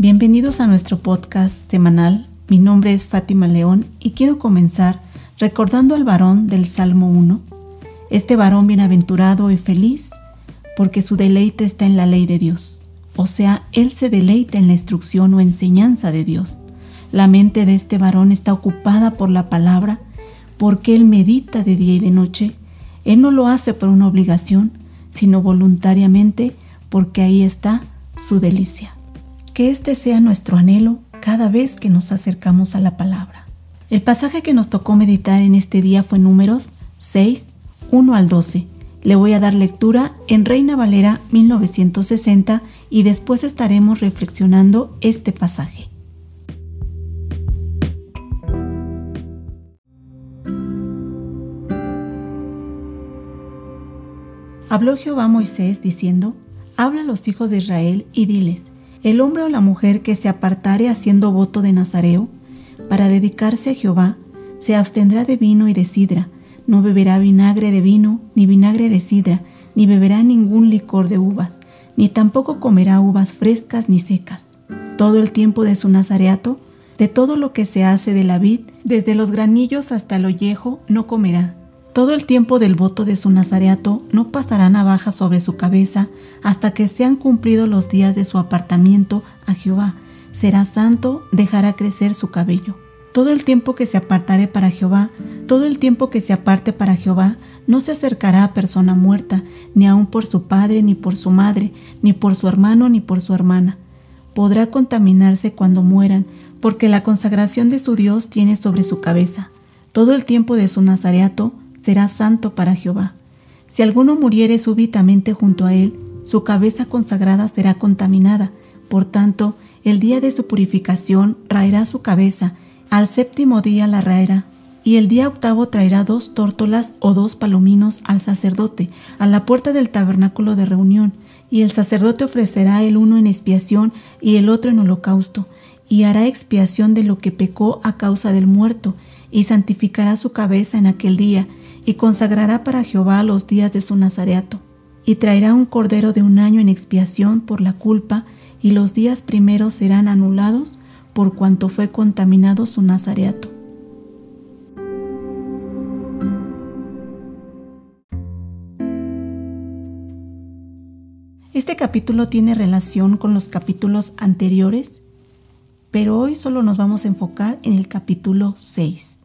Bienvenidos a nuestro podcast semanal. Mi nombre es Fátima León y quiero comenzar recordando al varón del Salmo 1. Este varón bienaventurado y feliz porque su deleite está en la ley de Dios. O sea, él se deleita en la instrucción o enseñanza de Dios. La mente de este varón está ocupada por la palabra porque él medita de día y de noche. Él no lo hace por una obligación, sino voluntariamente porque ahí está su delicia. Que este sea nuestro anhelo cada vez que nos acercamos a la palabra. El pasaje que nos tocó meditar en este día fue Números 6, 1 al 12. Le voy a dar lectura en Reina Valera 1960 y después estaremos reflexionando este pasaje. Habló Jehová a Moisés diciendo, Habla a los hijos de Israel y diles, el hombre o la mujer que se apartare haciendo voto de Nazareo, para dedicarse a Jehová, se abstendrá de vino y de sidra, no beberá vinagre de vino, ni vinagre de sidra, ni beberá ningún licor de uvas, ni tampoco comerá uvas frescas ni secas. Todo el tiempo de su nazareato, de todo lo que se hace de la vid, desde los granillos hasta el ollejo, no comerá, todo el tiempo del voto de su nazareato no pasará navaja sobre su cabeza hasta que sean cumplidos los días de su apartamiento a Jehová. Será santo, dejará crecer su cabello. Todo el tiempo que se apartare para Jehová, todo el tiempo que se aparte para Jehová, no se acercará a persona muerta, ni aun por su padre, ni por su madre, ni por su hermano, ni por su hermana. Podrá contaminarse cuando mueran, porque la consagración de su Dios tiene sobre su cabeza. Todo el tiempo de su nazareato será santo para Jehová. Si alguno muriere súbitamente junto a él, su cabeza consagrada será contaminada. Por tanto, el día de su purificación raerá su cabeza, al séptimo día la raerá. Y el día octavo traerá dos tórtolas o dos palominos al sacerdote, a la puerta del tabernáculo de reunión, y el sacerdote ofrecerá el uno en expiación y el otro en holocausto, y hará expiación de lo que pecó a causa del muerto, y santificará su cabeza en aquel día, y consagrará para Jehová los días de su nazareato, y traerá un cordero de un año en expiación por la culpa, y los días primeros serán anulados por cuanto fue contaminado su nazareato. Este capítulo tiene relación con los capítulos anteriores, pero hoy solo nos vamos a enfocar en el capítulo 6.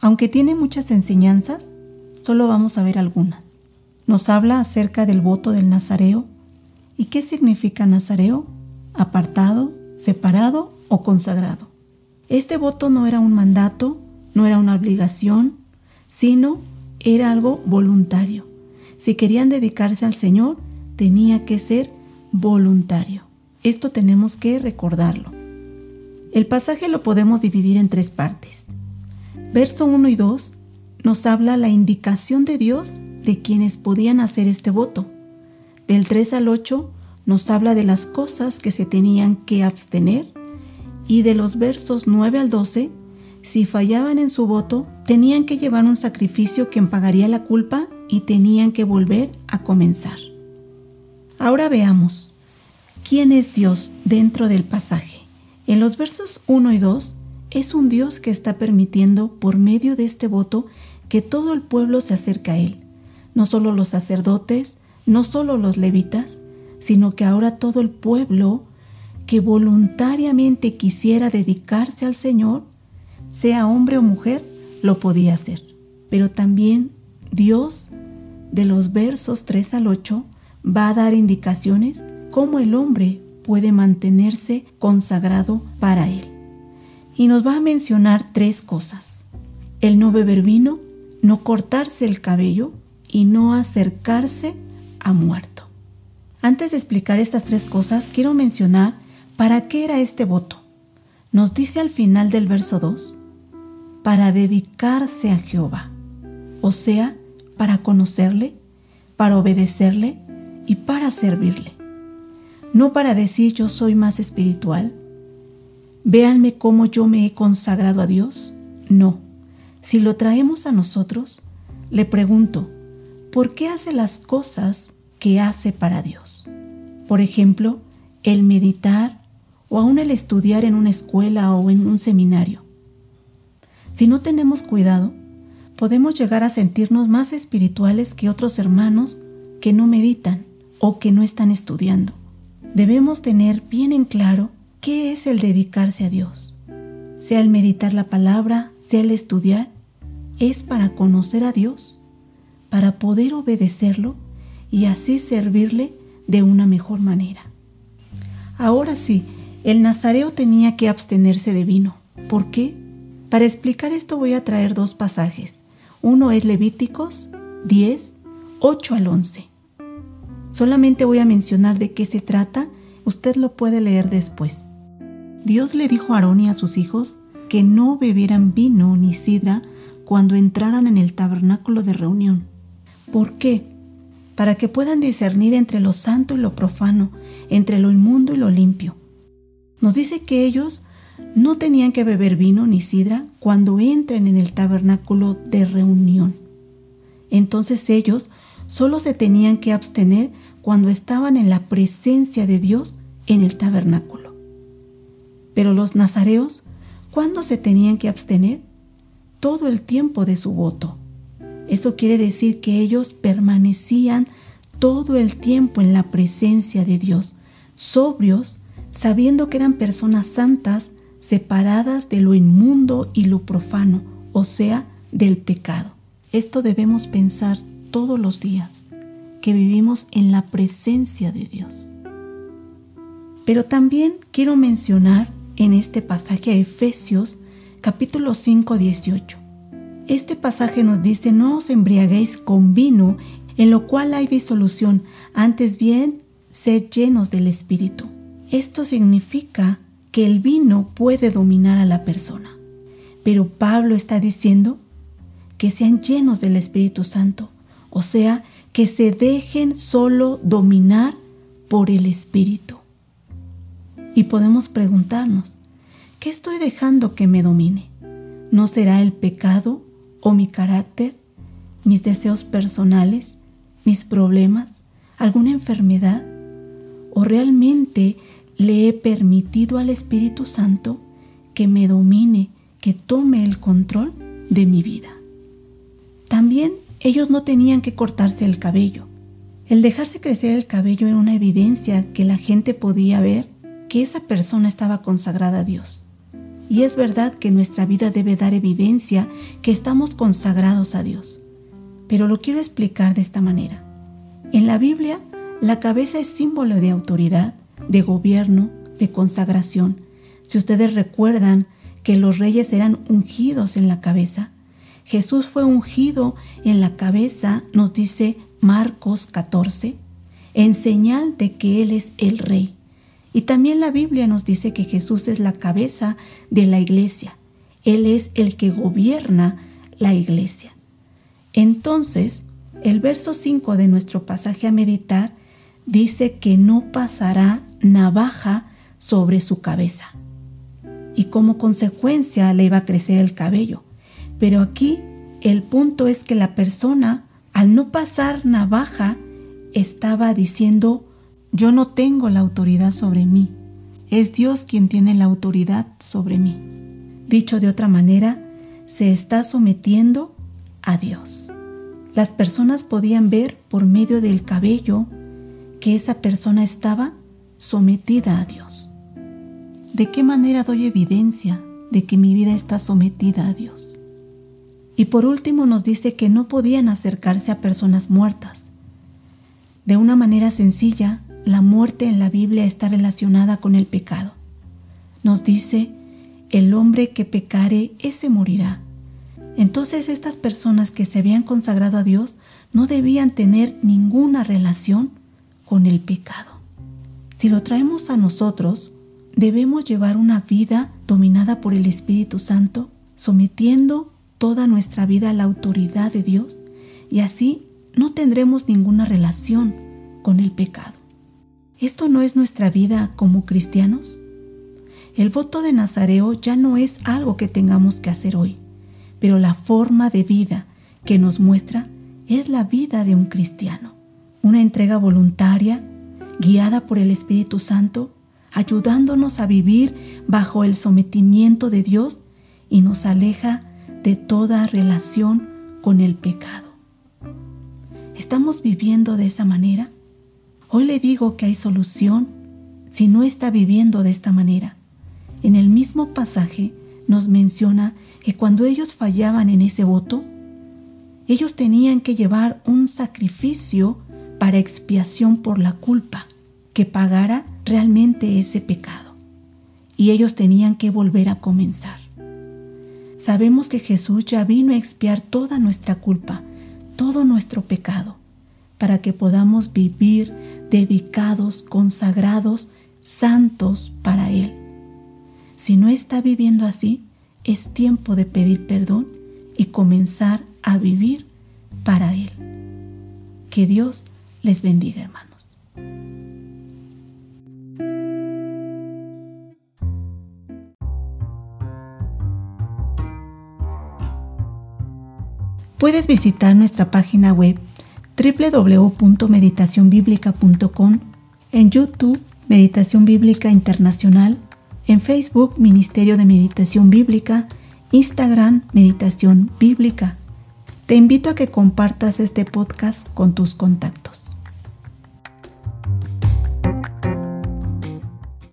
Aunque tiene muchas enseñanzas, Solo vamos a ver algunas. Nos habla acerca del voto del Nazareo. ¿Y qué significa Nazareo? Apartado, separado o consagrado. Este voto no era un mandato, no era una obligación, sino era algo voluntario. Si querían dedicarse al Señor, tenía que ser voluntario. Esto tenemos que recordarlo. El pasaje lo podemos dividir en tres partes. Verso 1 y 2 nos habla la indicación de Dios de quienes podían hacer este voto. Del 3 al 8 nos habla de las cosas que se tenían que abstener y de los versos 9 al 12, si fallaban en su voto, tenían que llevar un sacrificio que pagaría la culpa y tenían que volver a comenzar. Ahora veamos, ¿quién es Dios dentro del pasaje? En los versos 1 y 2 es un Dios que está permitiendo por medio de este voto que todo el pueblo se acerca a Él, no solo los sacerdotes, no solo los levitas, sino que ahora todo el pueblo que voluntariamente quisiera dedicarse al Señor, sea hombre o mujer, lo podía hacer. Pero también Dios, de los versos 3 al 8, va a dar indicaciones cómo el hombre puede mantenerse consagrado para Él. Y nos va a mencionar tres cosas. El no beber vino, no cortarse el cabello y no acercarse a muerto. Antes de explicar estas tres cosas, quiero mencionar para qué era este voto. Nos dice al final del verso 2, para dedicarse a Jehová, o sea, para conocerle, para obedecerle y para servirle. No para decir yo soy más espiritual. Véanme cómo yo me he consagrado a Dios. No si lo traemos a nosotros, le pregunto, ¿por qué hace las cosas que hace para Dios? Por ejemplo, el meditar o aún el estudiar en una escuela o en un seminario. Si no tenemos cuidado, podemos llegar a sentirnos más espirituales que otros hermanos que no meditan o que no están estudiando. Debemos tener bien en claro qué es el dedicarse a Dios. Sea el meditar la palabra, sea el estudiar, es para conocer a Dios, para poder obedecerlo y así servirle de una mejor manera. Ahora sí, el nazareo tenía que abstenerse de vino. ¿Por qué? Para explicar esto voy a traer dos pasajes. Uno es Levíticos 10, 8 al 11. Solamente voy a mencionar de qué se trata, usted lo puede leer después. Dios le dijo a Aarón y a sus hijos que no bebieran vino ni sidra cuando entraran en el tabernáculo de reunión. ¿Por qué? Para que puedan discernir entre lo santo y lo profano, entre lo inmundo y lo limpio. Nos dice que ellos no tenían que beber vino ni sidra cuando entren en el tabernáculo de reunión. Entonces ellos solo se tenían que abstener cuando estaban en la presencia de Dios en el tabernáculo. Pero los nazareos, ¿cuándo se tenían que abstener? Todo el tiempo de su voto. Eso quiere decir que ellos permanecían todo el tiempo en la presencia de Dios, sobrios, sabiendo que eran personas santas, separadas de lo inmundo y lo profano, o sea, del pecado. Esto debemos pensar todos los días, que vivimos en la presencia de Dios. Pero también quiero mencionar en este pasaje a Efesios capítulo 5, 18. Este pasaje nos dice, no os embriaguéis con vino, en lo cual hay disolución, antes bien, sed llenos del Espíritu. Esto significa que el vino puede dominar a la persona. Pero Pablo está diciendo que sean llenos del Espíritu Santo, o sea, que se dejen solo dominar por el Espíritu. Y podemos preguntarnos, ¿qué estoy dejando que me domine? ¿No será el pecado o mi carácter, mis deseos personales, mis problemas, alguna enfermedad? ¿O realmente le he permitido al Espíritu Santo que me domine, que tome el control de mi vida? También ellos no tenían que cortarse el cabello. El dejarse crecer el cabello era una evidencia que la gente podía ver que esa persona estaba consagrada a Dios. Y es verdad que nuestra vida debe dar evidencia que estamos consagrados a Dios. Pero lo quiero explicar de esta manera. En la Biblia, la cabeza es símbolo de autoridad, de gobierno, de consagración. Si ustedes recuerdan que los reyes eran ungidos en la cabeza, Jesús fue ungido en la cabeza, nos dice Marcos 14, en señal de que Él es el rey. Y también la Biblia nos dice que Jesús es la cabeza de la iglesia. Él es el que gobierna la iglesia. Entonces, el verso 5 de nuestro pasaje a meditar dice que no pasará navaja sobre su cabeza. Y como consecuencia le iba a crecer el cabello. Pero aquí el punto es que la persona, al no pasar navaja, estaba diciendo, yo no tengo la autoridad sobre mí. Es Dios quien tiene la autoridad sobre mí. Dicho de otra manera, se está sometiendo a Dios. Las personas podían ver por medio del cabello que esa persona estaba sometida a Dios. ¿De qué manera doy evidencia de que mi vida está sometida a Dios? Y por último nos dice que no podían acercarse a personas muertas. De una manera sencilla, la muerte en la Biblia está relacionada con el pecado. Nos dice, el hombre que pecare, ese morirá. Entonces estas personas que se habían consagrado a Dios no debían tener ninguna relación con el pecado. Si lo traemos a nosotros, debemos llevar una vida dominada por el Espíritu Santo, sometiendo toda nuestra vida a la autoridad de Dios y así no tendremos ninguna relación con el pecado. ¿Esto no es nuestra vida como cristianos? El voto de Nazareo ya no es algo que tengamos que hacer hoy, pero la forma de vida que nos muestra es la vida de un cristiano, una entrega voluntaria, guiada por el Espíritu Santo, ayudándonos a vivir bajo el sometimiento de Dios y nos aleja de toda relación con el pecado. ¿Estamos viviendo de esa manera? Hoy le digo que hay solución si no está viviendo de esta manera. En el mismo pasaje nos menciona que cuando ellos fallaban en ese voto, ellos tenían que llevar un sacrificio para expiación por la culpa que pagara realmente ese pecado. Y ellos tenían que volver a comenzar. Sabemos que Jesús ya vino a expiar toda nuestra culpa, todo nuestro pecado, para que podamos vivir dedicados, consagrados, santos para Él. Si no está viviendo así, es tiempo de pedir perdón y comenzar a vivir para Él. Que Dios les bendiga, hermanos. Puedes visitar nuestra página web www.meditacionbiblica.com, en YouTube Meditación Bíblica Internacional, en Facebook Ministerio de Meditación Bíblica, Instagram Meditación Bíblica. Te invito a que compartas este podcast con tus contactos.